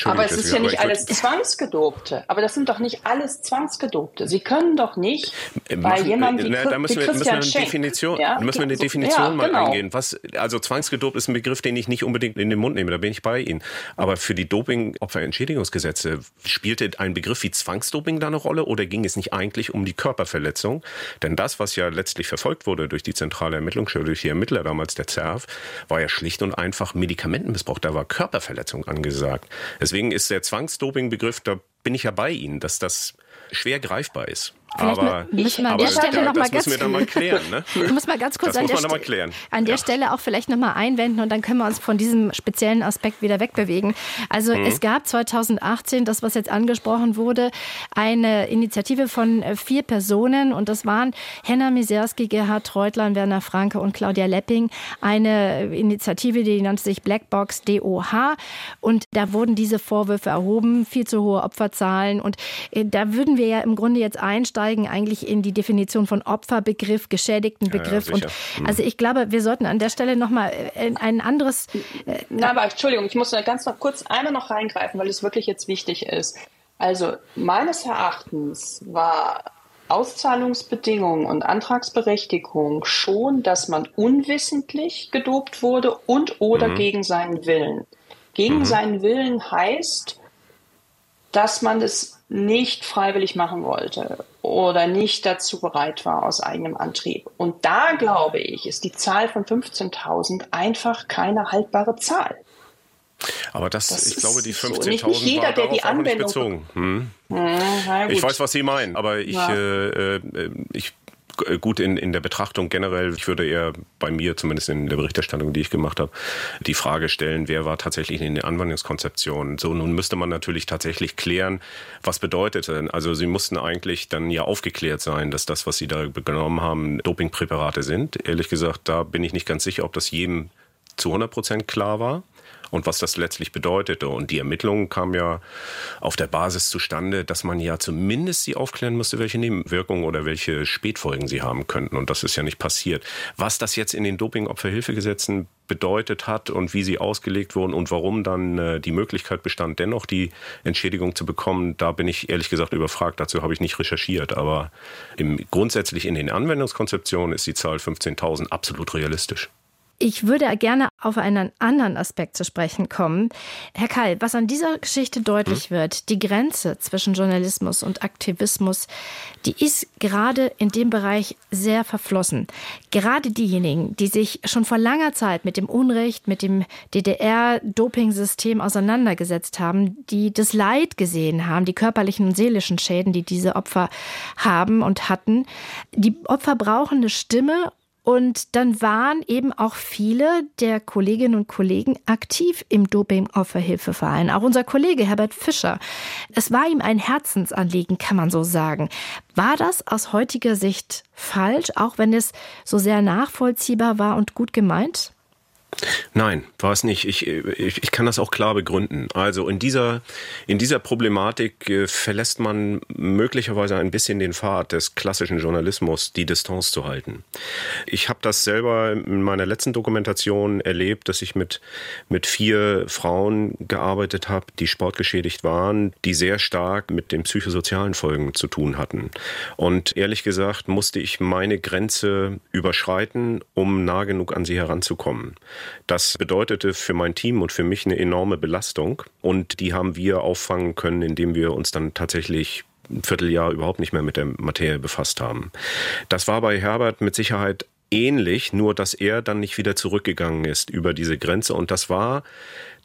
Aber es ist ja nicht alles Zwangsgedobte. Aber das sind doch nicht alles Zwangsgedobte. Sie können doch nicht äh, bei jemandem wie, na, da müssen wie wir, müssen wir eine Definition, ja, müssen wir eine Definition ja, mal genau. eingehen. Was, also zwangsgedopt ist ein Begriff, den ich nicht unbedingt in den Mund nehme. Da bin ich bei Ihnen. Aber für die Doping-Opferentschädigungsgesetze spielte ein Begriff wie Zwangsdoping da eine Rolle oder ging es nicht eigentlich um die Körperverletzung? Denn das, was ja letztlich verfolgt wurde durch die zentrale Ermittlungsstelle, durch die Ermittler damals der ZERF, war ja schlicht und einfach Medikamentenmissbrauch, da war Körperverletzung angesagt. Deswegen ist der Zwangsdoping-Begriff, da bin ich ja bei Ihnen, dass das schwer greifbar ist. Vielleicht aber müssen wir an der Stelle ganz, wir dann mal klären. Ne? <laughs> Ich muss mal ganz kurz Das an der, mal klären. an der Ja. Stelle auch vielleicht noch mal einwenden und dann können wir uns von diesem speziellen Aspekt wieder wegbewegen. Also Mhm. es gab 2018, das was jetzt angesprochen wurde, eine Initiative von äh, vier Personen und das waren Henna Miserski, Gerhard Treutlein, Werner Franke und Claudia Lepping. Eine Initiative, die nannte sich Blackbox DOH und da wurden diese Vorwürfe erhoben, viel zu hohe Opferzahlen und äh, da würden wir ja im Grunde jetzt einsteigen eigentlich in die Definition von Opferbegriff, Geschädigtenbegriff Ja, und sicher. Mhm. also ich glaube, wir sollten an der Stelle noch mal äh, ein anderes Na, aber Entschuldigung, ich muss da ganz noch kurz einmal noch reingreifen, weil es wirklich jetzt wichtig ist. Also meines Erachtens war Auszahlungsbedingungen und Antragsberechtigung schon, dass man unwissentlich gedopt wurde und oder gegen seinen Willen. Gegen seinen Willen heißt, dass man es nicht freiwillig machen wollte oder nicht dazu bereit war aus eigenem Antrieb. Und da glaube ich, ist die Zahl von 15.000 einfach keine haltbare Zahl. Aber das, Das ich glaube, die so. 15.000 Nicht- nicht jeder, war der darauf die auch nicht Anwendung- bezogen. Hm. Na Ich weiß, was Sie meinen, aber ich, Ja. äh, äh, ich gut in, in der Betrachtung generell, ich würde eher bei mir, zumindest in der Berichterstattung, die ich gemacht habe, die Frage stellen, wer war tatsächlich in der Anwendungskonzeption. So, nun müsste man natürlich tatsächlich klären, was bedeutet denn? Also sie mussten eigentlich dann ja aufgeklärt sein, dass das, was sie da genommen haben, Dopingpräparate sind. Ehrlich gesagt, da bin ich nicht ganz sicher, ob das jedem zu 100 Prozent klar war und was das letztlich bedeutete. Und die Ermittlungen kamen ja auf der Basis zustande, dass man ja zumindest sie aufklären musste, welche Nebenwirkungen oder welche Spätfolgen sie haben könnten. Und das ist ja nicht passiert. Was das jetzt in den Doping-Opferhilfegesetzen bedeutet hat und wie sie ausgelegt wurden und warum dann äh, die Möglichkeit bestand, dennoch die Entschädigung zu bekommen, da bin ich ehrlich gesagt überfragt. Dazu habe ich nicht recherchiert. Aber im, grundsätzlich in den Anwendungskonzeptionen ist die Zahl 15.000 absolut realistisch. Ich würde gerne auf einen anderen Aspekt zu sprechen kommen. Herr Kall, was an dieser Geschichte deutlich wird, die Grenze zwischen Journalismus und Aktivismus, die ist gerade in dem Bereich sehr verflossen. Gerade diejenigen, die sich schon vor langer Zeit mit dem Unrecht, mit dem DDR-Dopingsystem auseinandergesetzt haben, die das Leid gesehen haben, die körperlichen und seelischen Schäden, die diese Opfer haben und hatten, die Opfer brauchen eine Stimme und dann waren eben auch viele der Kolleginnen und Kollegen aktiv im Doping-Opferhilfeverein. Auch unser Kollege Herbert Fischer. Es war ihm ein Herzensanliegen, kann man so sagen. War das aus heutiger Sicht falsch, auch wenn es so sehr nachvollziehbar war und gut gemeint? Nein, war es nicht. Ich, ich, ich kann das auch klar begründen. Also in dieser, in dieser Problematik äh, verlässt man möglicherweise ein bisschen den Pfad des klassischen Journalismus, die Distanz zu halten. Ich habe das selber in meiner letzten Dokumentation erlebt, dass ich mit, mit vier Frauen gearbeitet habe, die sportgeschädigt waren, die sehr stark mit den psychosozialen Folgen zu tun hatten. Und ehrlich gesagt musste ich meine Grenze überschreiten, um nah genug an sie heranzukommen. Das bedeutete für mein Team und für mich eine enorme Belastung. Und die haben wir auffangen können, indem wir uns dann tatsächlich ein Vierteljahr überhaupt nicht mehr mit der Materie befasst haben. Das war bei Herbert mit Sicherheit ähnlich, nur dass er dann nicht wieder zurückgegangen ist über diese Grenze. Und das war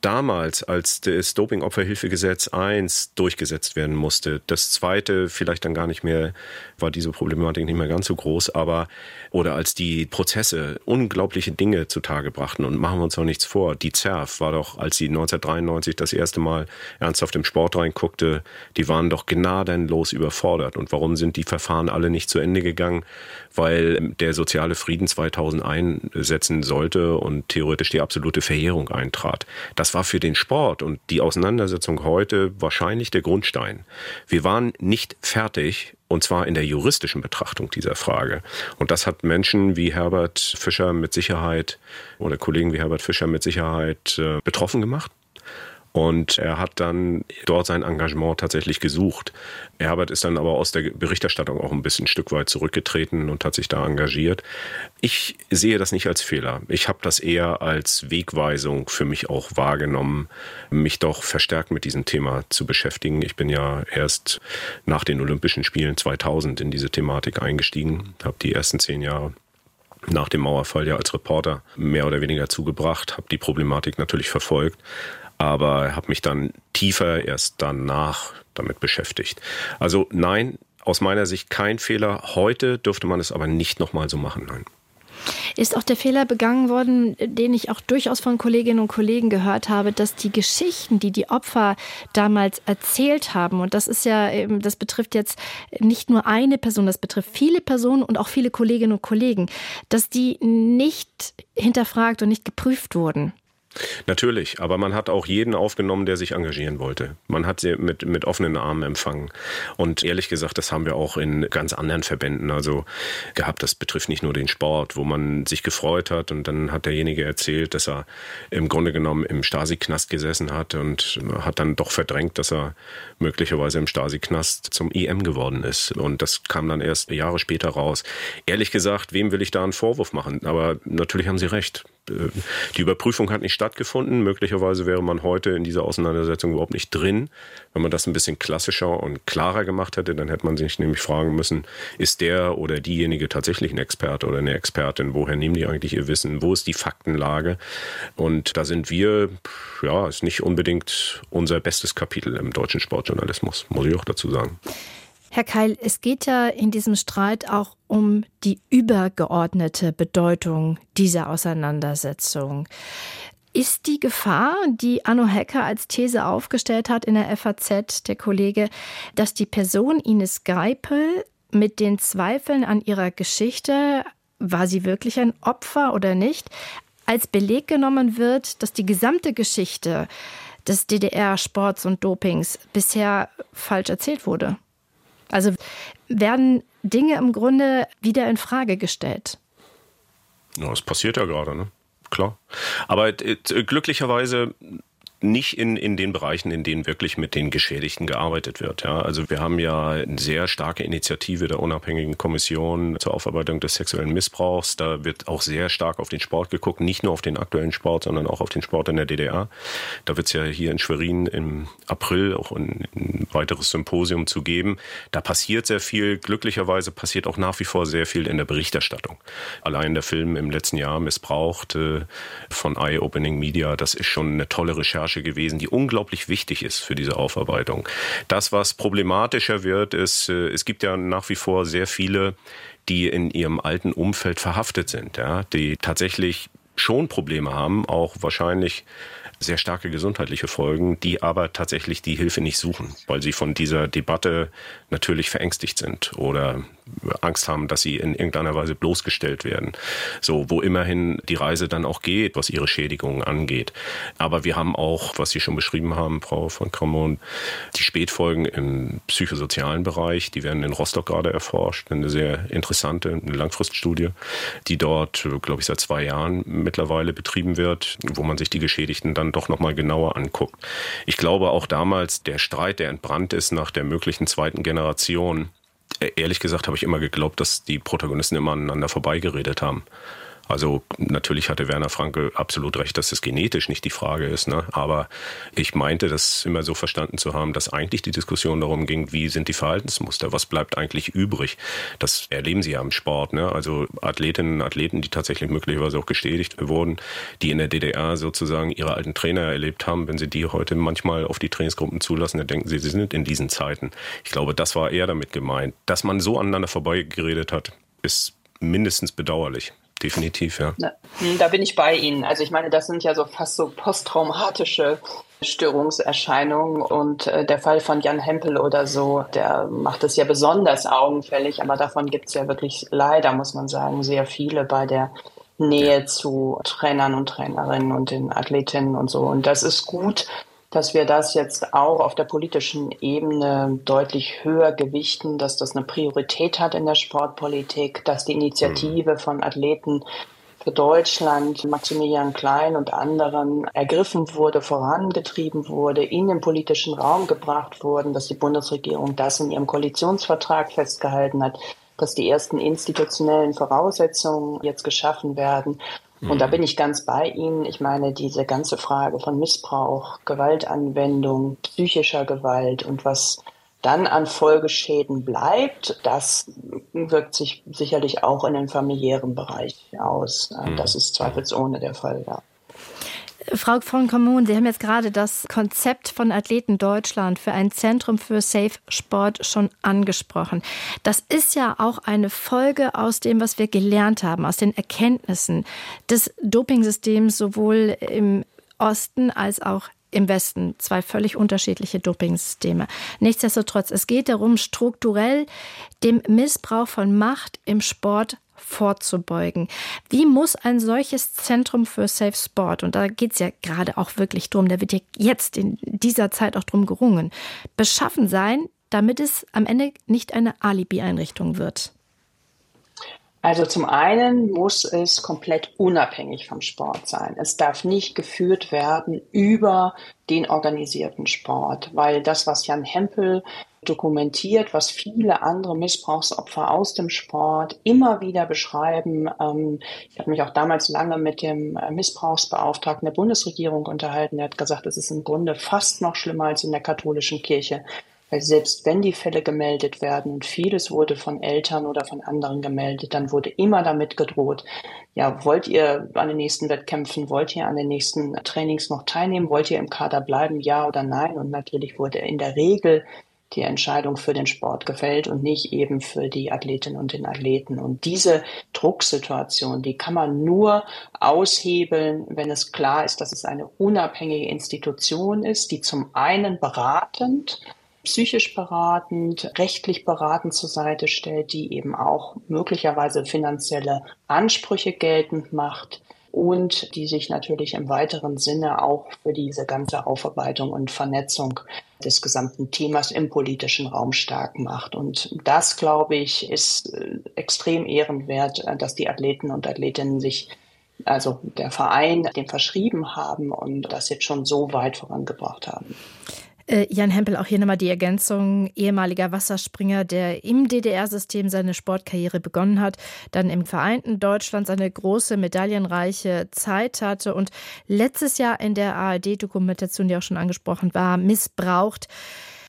damals, als das Dopingopferhilfegesetz 1 durchgesetzt werden musste, das zweite vielleicht dann gar nicht mehr, war diese Problematik nicht mehr ganz so groß, aber oder als die Prozesse unglaubliche Dinge zutage brachten und machen wir uns auch nichts vor. Die ZERF war doch, als sie 1993 das erste Mal ernsthaft im Sport reinguckte, die waren doch gnadenlos überfordert. Und warum sind die Verfahren alle nicht zu Ende gegangen? Weil der soziale Frieden 2000 einsetzen sollte und theoretisch die absolute Verjährung eintrat. Das war für den Sport und die Auseinandersetzung heute wahrscheinlich der Grundstein. Wir waren nicht fertig und zwar in der juristischen Betrachtung dieser Frage. Und das hat Menschen wie Herbert Fischer mit Sicherheit oder Kollegen wie Herbert Fischer mit Sicherheit äh, betroffen gemacht. Und er hat dann dort sein Engagement tatsächlich gesucht. Herbert ist dann aber aus der Berichterstattung auch ein bisschen ein Stück weit zurückgetreten und hat sich da engagiert. Ich sehe das nicht als Fehler. Ich habe das eher als Wegweisung für mich auch wahrgenommen, mich doch verstärkt mit diesem Thema zu beschäftigen. Ich bin ja erst nach den Olympischen Spielen 2000 in diese Thematik eingestiegen, habe die ersten zehn Jahre nach dem Mauerfall ja als Reporter mehr oder weniger zugebracht, habe die Problematik natürlich verfolgt aber habe mich dann tiefer erst danach damit beschäftigt. Also nein, aus meiner Sicht kein Fehler. Heute dürfte man es aber nicht nochmal so machen, nein. Ist auch der Fehler begangen worden, den ich auch durchaus von Kolleginnen und Kollegen gehört habe, dass die Geschichten, die die Opfer damals erzählt haben, und das ist ja, das betrifft jetzt nicht nur eine Person, das betrifft viele Personen und auch viele Kolleginnen und Kollegen, dass die nicht hinterfragt und nicht geprüft wurden. Natürlich, aber man hat auch jeden aufgenommen, der sich engagieren wollte. Man hat sie mit, mit offenen Armen empfangen. Und ehrlich gesagt, das haben wir auch in ganz anderen Verbänden also gehabt. Das betrifft nicht nur den Sport, wo man sich gefreut hat und dann hat derjenige erzählt, dass er im Grunde genommen im Stasi-Knast gesessen hat und hat dann doch verdrängt, dass er möglicherweise im Stasi-Knast zum EM geworden ist. Und das kam dann erst Jahre später raus. Ehrlich gesagt, wem will ich da einen Vorwurf machen? Aber natürlich haben Sie recht. Die Überprüfung hat nicht stattgefunden. Möglicherweise wäre man heute in dieser Auseinandersetzung überhaupt nicht drin. Wenn man das ein bisschen klassischer und klarer gemacht hätte, dann hätte man sich nämlich fragen müssen, ist der oder diejenige tatsächlich ein Experte oder eine Expertin? Woher nehmen die eigentlich ihr Wissen? Wo ist die Faktenlage? Und da sind wir, ja, ist nicht unbedingt unser bestes Kapitel im deutschen Sportjournalismus, muss ich auch dazu sagen. Herr Keil, es geht ja in diesem Streit auch um die übergeordnete Bedeutung dieser Auseinandersetzung. Ist die Gefahr, die Anno Hecker als These aufgestellt hat in der FAZ, der Kollege, dass die Person Ines Geipel mit den Zweifeln an ihrer Geschichte, war sie wirklich ein Opfer oder nicht, als Beleg genommen wird, dass die gesamte Geschichte des DDR-Sports und Dopings bisher falsch erzählt wurde? Also werden Dinge im Grunde wieder in Frage gestellt. Ja, das passiert ja gerade, ne? Klar. Aber äh, glücklicherweise nicht in, in den Bereichen, in denen wirklich mit den Geschädigten gearbeitet wird. Ja, also wir haben ja eine sehr starke Initiative der unabhängigen Kommission zur Aufarbeitung des sexuellen Missbrauchs. Da wird auch sehr stark auf den Sport geguckt, nicht nur auf den aktuellen Sport, sondern auch auf den Sport in der DDR. Da wird es ja hier in Schwerin im April auch ein, ein weiteres Symposium zu geben. Da passiert sehr viel. Glücklicherweise passiert auch nach wie vor sehr viel in der Berichterstattung. Allein der Film im letzten Jahr missbraucht von Eye Opening Media, das ist schon eine tolle Recherche Recherche gewesen, die unglaublich wichtig ist für diese Aufarbeitung. Das, was problematischer wird, ist, äh, es gibt ja nach wie vor sehr viele, die in ihrem alten Umfeld verhaftet sind, ja, die tatsächlich schon Probleme haben, auch wahrscheinlich sehr starke gesundheitliche Folgen, die aber tatsächlich die Hilfe nicht suchen, weil sie von dieser Debatte natürlich verängstigt sind oder Angst haben, dass sie in irgendeiner Weise bloßgestellt werden. So, wo immerhin die Reise dann auch geht, was ihre Schädigungen angeht. Aber wir haben auch, was Sie schon beschrieben haben, Frau von Kramon, die Spätfolgen im psychosozialen Bereich, die werden in Rostock gerade erforscht. Eine sehr interessante, eine Langfriststudie, die dort, glaube ich, seit zwei Jahren mittlerweile betrieben wird, wo man sich die Geschädigten dann doch nochmal genauer anguckt. Ich glaube auch damals, der Streit, der entbrannt ist nach der möglichen zweiten Generation, ehrlich gesagt habe ich immer geglaubt, dass die Protagonisten immer aneinander vorbeigeredet haben. Also natürlich hatte Werner Franke absolut recht, dass das genetisch nicht die Frage ist. Ne? Aber ich meinte, das immer so verstanden zu haben, dass eigentlich die Diskussion darum ging, wie sind die Verhaltensmuster, was bleibt eigentlich übrig. Das erleben Sie ja im Sport. Ne? Also Athletinnen und Athleten, die tatsächlich möglicherweise auch gestätigt wurden, die in der DDR sozusagen ihre alten Trainer erlebt haben, wenn sie die heute manchmal auf die Trainingsgruppen zulassen, dann denken sie, sie sind in diesen Zeiten. Ich glaube, das war eher damit gemeint. Dass man so aneinander vorbeigeredet hat, ist mindestens bedauerlich definitiv, ja. Hm, da bin ich bei Ihnen. Also ich meine, das sind ja so fast so posttraumatische Störungserscheinungen und äh, der Fall von Jan Hempel oder so, der macht es ja besonders augenfällig, aber davon gibt es ja wirklich leider, muss man sagen, sehr viele bei der Nähe zu Trainern und Trainerinnen und den Athletinnen und so. Und das ist gut, dass wir das jetzt auch auf der politischen Ebene deutlich höher gewichten, dass das eine Priorität hat in der Sportpolitik, dass die Initiative mhm. von Athleten für Deutschland, Maximilian Klein und anderen ergriffen wurde, vorangetrieben wurde, in den politischen Raum gebracht wurden, dass die Bundesregierung das in ihrem Koalitionsvertrag festgehalten hat, dass die ersten institutionellen Voraussetzungen jetzt geschaffen werden. Und da mhm. bin ich ganz bei Ihnen. Ich meine, diese ganze Frage von Missbrauch, Gewaltanwendung, psychischer Gewalt und was dann an Folgeschäden bleibt, das wirkt sich sicherlich auch in den familiären Bereich aus. Mhm. Das ist zweifelsohne der Fall, ja. Frau von Kommun, Sie haben jetzt gerade das Konzept von Athleten Deutschland für ein Zentrum für Safe Sport schon angesprochen. Das ist ja auch eine Folge aus dem, was wir gelernt haben, aus den Erkenntnissen des Dopingsystems sowohl im Osten als auch im Westen zwei völlig unterschiedliche Dopingsysteme. Nichtsdestotrotz, es geht darum, strukturell dem Missbrauch von Macht im Sport vorzubeugen. Wie muss ein solches Zentrum für Safe Sport, und da geht es ja gerade auch wirklich drum, da wird ja jetzt in dieser Zeit auch drum gerungen, beschaffen sein, damit es am Ende nicht eine Alibi-Einrichtung wird? Also zum einen muss es komplett unabhängig vom Sport sein. Es darf nicht geführt werden über den organisierten Sport, weil das, was Jan Hempel dokumentiert, was viele andere Missbrauchsopfer aus dem Sport immer wieder beschreiben. Ähm, ich habe mich auch damals lange mit dem äh, Missbrauchsbeauftragten der Bundesregierung unterhalten. Er hat gesagt, es ist im Grunde fast noch schlimmer als in der katholischen Kirche. Weil selbst wenn die Fälle gemeldet werden und vieles wurde von Eltern oder von anderen gemeldet, dann wurde immer damit gedroht, ja, wollt ihr an den nächsten Wettkämpfen, wollt ihr an den nächsten Trainings noch teilnehmen, wollt ihr im Kader bleiben, ja oder nein? Und natürlich wurde in der Regel die Entscheidung für den Sport gefällt und nicht eben für die Athletinnen und den Athleten. Und diese Drucksituation, die kann man nur aushebeln, wenn es klar ist, dass es eine unabhängige Institution ist, die zum einen beratend, psychisch beratend, rechtlich beratend zur Seite stellt, die eben auch möglicherweise finanzielle Ansprüche geltend macht, und die sich natürlich im weiteren Sinne auch für diese ganze Aufarbeitung und Vernetzung des gesamten Themas im politischen Raum stark macht. Und das, glaube ich, ist äh, extrem ehrenwert, äh, dass die Athleten und Athletinnen sich also der Verein dem verschrieben haben und das jetzt schon so weit vorangebracht haben. Äh, Jan Hempel, auch hier nochmal die Ergänzung, ehemaliger Wasserspringer, der im DDR-System seine Sportkarriere begonnen hat, dann im vereinten Deutschland seine große medaillenreiche Zeit hatte und letztes Jahr in der ARD-Dokumentation, die auch schon angesprochen war, missbraucht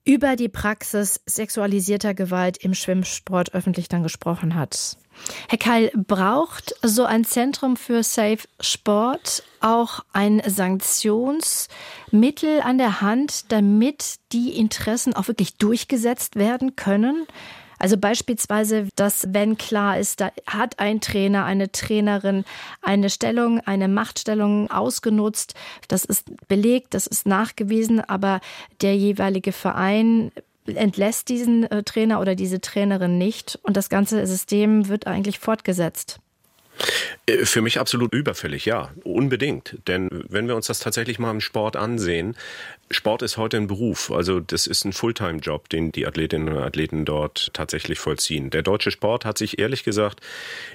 über die Praxis sexualisierter Gewalt im Schwimmsport öffentlich dann gesprochen hat. Herr Keil, braucht so ein Zentrum für Safe Sport auch ein Sanktionsmittel an der Hand, damit die Interessen auch wirklich durchgesetzt werden können? Also beispielsweise, dass wenn klar ist, da hat ein Trainer, eine Trainerin eine Stellung, eine Machtstellung ausgenutzt, das ist belegt, das ist nachgewiesen, aber der jeweilige Verein entlässt diesen äh, Trainer oder diese Trainerin nicht und das ganze System wird eigentlich fortgesetzt. Äh, für mich absolut überfällig, ja, unbedingt. Denn wenn wir uns das tatsächlich mal im Sport ansehen, Sport ist heute ein Beruf, also das ist ein Fulltime-Job, den die Athletinnen und Athleten dort tatsächlich vollziehen. Der deutsche Sport hat sich ehrlich gesagt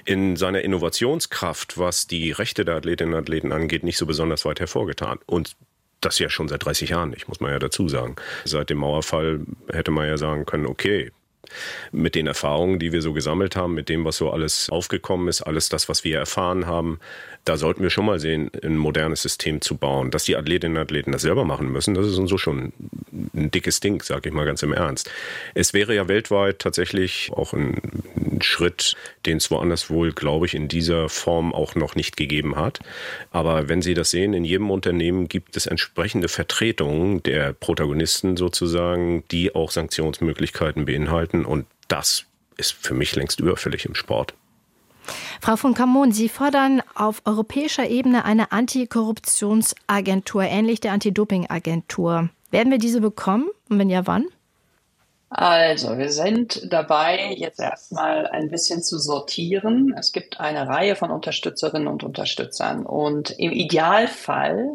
in seiner Innovationskraft, was die Rechte der Athletinnen und Athleten angeht, nicht so besonders weit hervorgetan. Und das ja schon seit 30 Jahren nicht, muss man ja dazu sagen. Seit dem Mauerfall hätte man ja sagen können, okay, Mit den Erfahrungen, die wir so gesammelt haben, mit dem, was so alles aufgekommen ist, alles das, was wir erfahren haben, da sollten wir schon mal sehen, ein modernes System zu bauen. Dass die Athletinnen und Athleten das selber machen müssen, das ist uns so schon ein dickes Ding, sage ich mal ganz im Ernst. Es wäre ja weltweit tatsächlich auch ein, ein Schritt, den es woanders wohl, glaube ich, in dieser Form auch noch nicht gegeben hat. Aber wenn Sie das sehen, in jedem Unternehmen gibt es entsprechende Vertretungen der Protagonisten sozusagen, die auch Sanktionsmöglichkeiten beinhalten. Und das ist für mich längst überfällig im Sport. Frau von Kamon, Sie fordern auf europäischer Ebene eine Antikorruptionsagentur, ähnlich der Anti-Doping-Agentur. Werden wir diese bekommen? Und wenn ja, wann? Also, wir sind dabei, jetzt erstmal ein bisschen zu sortieren. Es gibt eine Reihe von Unterstützerinnen und Unterstützern. Und im Idealfall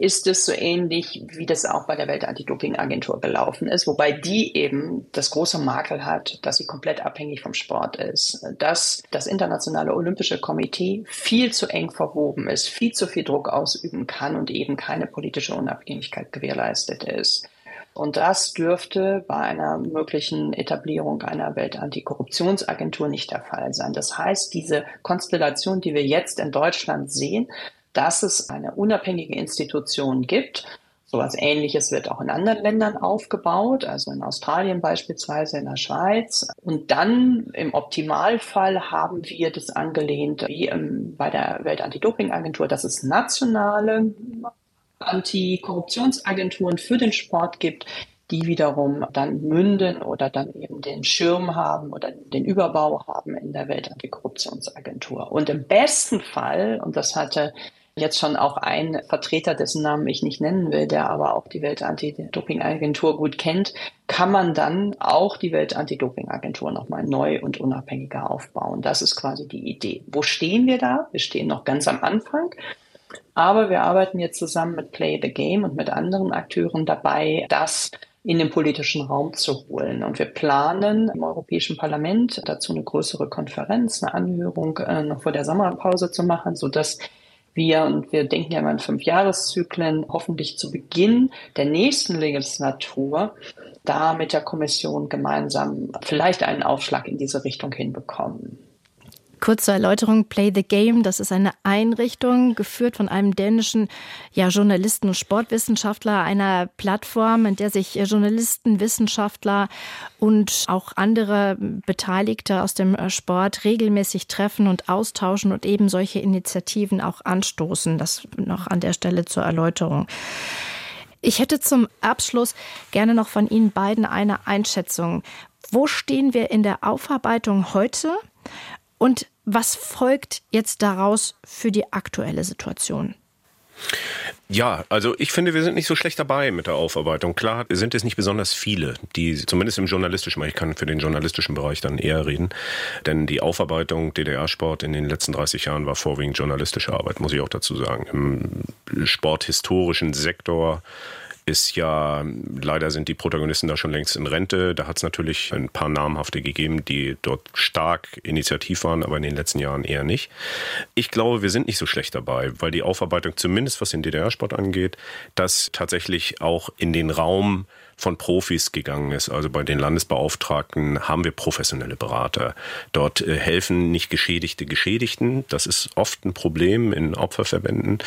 ist es so ähnlich, wie das auch bei der Welt-Anti-Doping-Agentur gelaufen ist, wobei die eben das große Makel hat, dass sie komplett abhängig vom Sport ist, dass das Internationale Olympische Komitee viel zu eng verwoben ist, viel zu viel Druck ausüben kann und eben keine politische Unabhängigkeit gewährleistet ist. Und das dürfte bei einer möglichen Etablierung einer Weltantikorruptionsagentur nicht der Fall sein. Das heißt, diese Konstellation, die wir jetzt in Deutschland sehen, dass es eine unabhängige Institution gibt, so etwas Ähnliches wird auch in anderen Ländern aufgebaut, also in Australien beispielsweise, in der Schweiz. Und dann im Optimalfall haben wir das angelehnt wie bei der Weltantidopingagentur, dass es nationale Antikorruptionsagenturen für den Sport gibt, die wiederum dann münden oder dann eben den Schirm haben oder den Überbau haben in der Weltantikorruptionsagentur. Und im besten Fall, und das hatte jetzt schon auch ein Vertreter, dessen Namen ich nicht nennen will, der aber auch die Weltantidopingagentur gut kennt, kann man dann auch die Weltantidopingagentur nochmal neu und unabhängiger aufbauen. Das ist quasi die Idee. Wo stehen wir da? Wir stehen noch ganz am Anfang. Aber wir arbeiten jetzt zusammen mit Play the Game und mit anderen Akteuren dabei, das in den politischen Raum zu holen. Und wir planen im Europäischen Parlament dazu eine größere Konferenz, eine Anhörung äh, noch vor der Sommerpause zu machen, sodass wir, und wir denken ja mal in fünf Jahreszyklen, hoffentlich zu Beginn der nächsten Legislatur da mit der Kommission gemeinsam vielleicht einen Aufschlag in diese Richtung hinbekommen. Kurze Erläuterung, Play the Game, das ist eine Einrichtung, geführt von einem dänischen ja, Journalisten und Sportwissenschaftler, einer Plattform, in der sich Journalisten, Wissenschaftler und auch andere Beteiligte aus dem Sport regelmäßig treffen und austauschen und eben solche Initiativen auch anstoßen. Das noch an der Stelle zur Erläuterung. Ich hätte zum Abschluss gerne noch von Ihnen beiden eine Einschätzung. Wo stehen wir in der Aufarbeitung heute und was folgt jetzt daraus für die aktuelle Situation? Ja, also ich finde, wir sind nicht so schlecht dabei mit der Aufarbeitung. Klar sind es nicht besonders viele, die zumindest im journalistischen ich kann für den journalistischen Bereich dann eher reden, denn die Aufarbeitung DDR-Sport in den letzten 30 Jahren war vorwiegend journalistische Arbeit, muss ich auch dazu sagen. Im sporthistorischen Sektor ist ja, leider sind die Protagonisten da schon längst in Rente. Da hat es natürlich ein paar namhafte gegeben, die dort stark initiativ waren, aber in den letzten Jahren eher nicht. Ich glaube, wir sind nicht so schlecht dabei, weil die Aufarbeitung zumindest was den DDR-Sport angeht, das tatsächlich auch in den Raum von Profis gegangen ist. Also bei den Landesbeauftragten haben wir professionelle Berater. Dort äh, helfen nicht Geschädigte Geschädigten. Das ist oft ein Problem in Opferverbänden,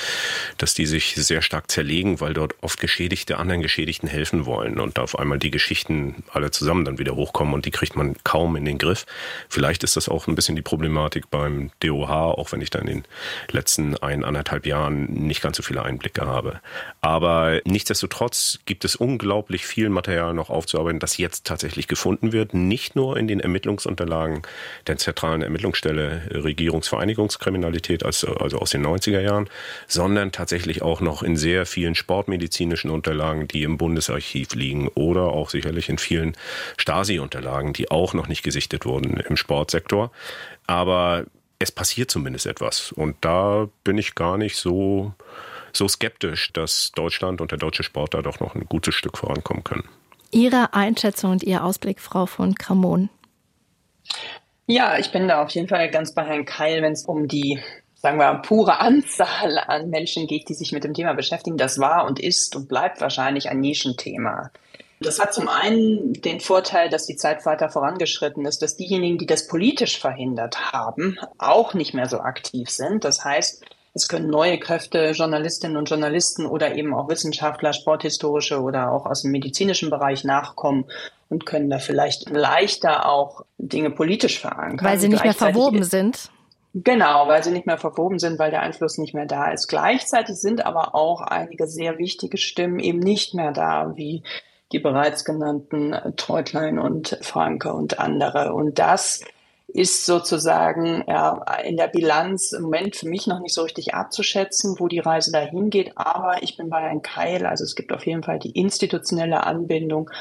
dass die sich sehr stark zerlegen, weil dort oft Geschädigte anderen Geschädigten helfen wollen und auf einmal die Geschichten alle zusammen dann wieder hochkommen und die kriegt man kaum in den Griff. Vielleicht ist das auch ein bisschen die Problematik beim DOH, auch wenn ich da in den letzten ein, anderthalb Jahren nicht ganz so viele Einblicke habe. Aber nichtsdestotrotz gibt es unglaublich viel viel Material noch aufzuarbeiten, das jetzt tatsächlich gefunden wird. Nicht nur in den Ermittlungsunterlagen der zentralen Ermittlungsstelle Regierungsvereinigungskriminalität, also, also aus den 90er Jahren, sondern tatsächlich auch noch in sehr vielen sportmedizinischen Unterlagen, die im Bundesarchiv liegen oder auch sicherlich in vielen Stasi-Unterlagen, die auch noch nicht gesichtet wurden im Sportsektor. Aber es passiert zumindest etwas. Und da bin ich gar nicht so so skeptisch, dass Deutschland und der deutsche Sport da doch noch ein gutes Stück vorankommen können. Ihre Einschätzung und Ihr Ausblick, Frau von Kramon? Ja, ich bin da auf jeden Fall ganz bei Herrn Keil, wenn es um die sagen wir, pure Anzahl an Menschen geht, die sich mit dem Thema beschäftigen. Das war und ist und bleibt wahrscheinlich ein Nischenthema. Das hat zum einen den Vorteil, dass die Zeit weiter vorangeschritten ist, dass diejenigen, die das politisch verhindert haben, auch nicht mehr so aktiv sind. Das heißt, es können neue Kräfte, Journalistinnen und Journalisten oder eben auch Wissenschaftler, sporthistorische oder auch aus dem medizinischen Bereich nachkommen und können da vielleicht leichter auch Dinge politisch verankern. Weil sie nicht mehr verwoben sind. Genau, weil sie nicht mehr verwoben sind, weil der Einfluss nicht mehr da ist. Gleichzeitig sind aber auch einige sehr wichtige Stimmen eben nicht mehr da, wie die bereits genannten Treutlein und Franke und andere. Und das ist sozusagen ja, in der Bilanz im Moment für mich noch nicht so richtig abzuschätzen, wo die Reise dahin geht. Aber ich bin bei ein Keil. Also es gibt auf jeden Fall die institutionelle Anbindung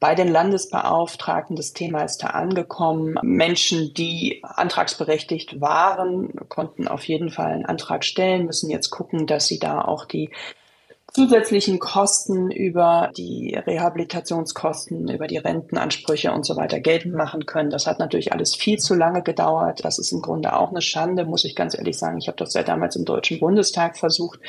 bei den Landesbeauftragten. Das Thema ist da angekommen. Menschen, die antragsberechtigt waren, konnten auf jeden Fall einen Antrag stellen, müssen jetzt gucken, dass sie da auch die zusätzlichen Kosten über die Rehabilitationskosten, über die Rentenansprüche und so weiter geltend machen können. Das hat natürlich alles viel zu lange gedauert. Das ist im Grunde auch eine Schande, muss ich ganz ehrlich sagen. Ich habe das ja damals im Deutschen Bundestag versucht,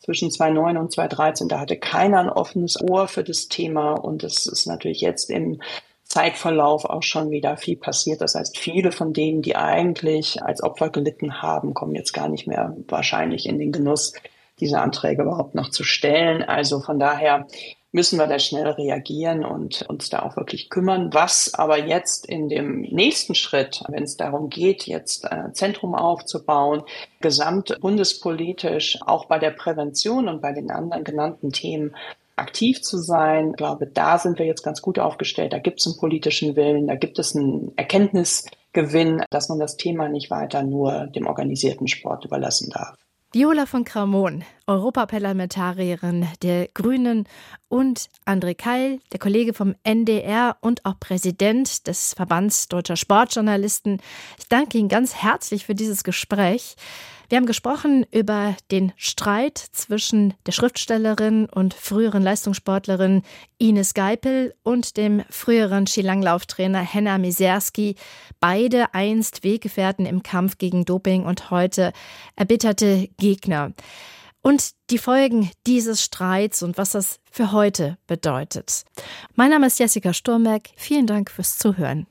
zwischen 2009 und 2013. Da hatte keiner ein offenes Ohr für das Thema und es ist natürlich jetzt im Zeitverlauf auch schon wieder viel passiert. Das heißt, viele von denen, die eigentlich als Opfer gelitten haben, kommen jetzt gar nicht mehr wahrscheinlich in den Genuss, diese Anträge überhaupt noch zu stellen. Also von daher müssen wir da schnell reagieren und uns da auch wirklich kümmern. Was aber jetzt in dem nächsten Schritt, wenn es darum geht, jetzt ein Zentrum aufzubauen, gesamt bundespolitisch auch bei der Prävention und bei den anderen genannten Themen aktiv zu sein. Ich glaube, da sind wir jetzt ganz gut aufgestellt. Da gibt es einen politischen Willen, da gibt es einen Erkenntnisgewinn, dass man das Thema nicht weiter nur dem organisierten Sport überlassen darf. Viola von Kramon, Europaparlamentarierin der Grünen und André Keil, der Kollege vom NDR und auch Präsident des Verbands Deutscher Sportjournalisten. Ich danke Ihnen ganz herzlich für dieses Gespräch. Wir haben gesprochen über den Streit zwischen der Schriftstellerin und früheren Leistungssportlerin Ines Geipel und dem früheren Skilanglauftrainer Henna Miserski. Beide einst Weggefährten im Kampf gegen Doping und heute erbitterte Gegner. Und die Folgen dieses Streits und was das für heute bedeutet. Mein Name ist Jessica Sturmberg. Vielen Dank fürs Zuhören.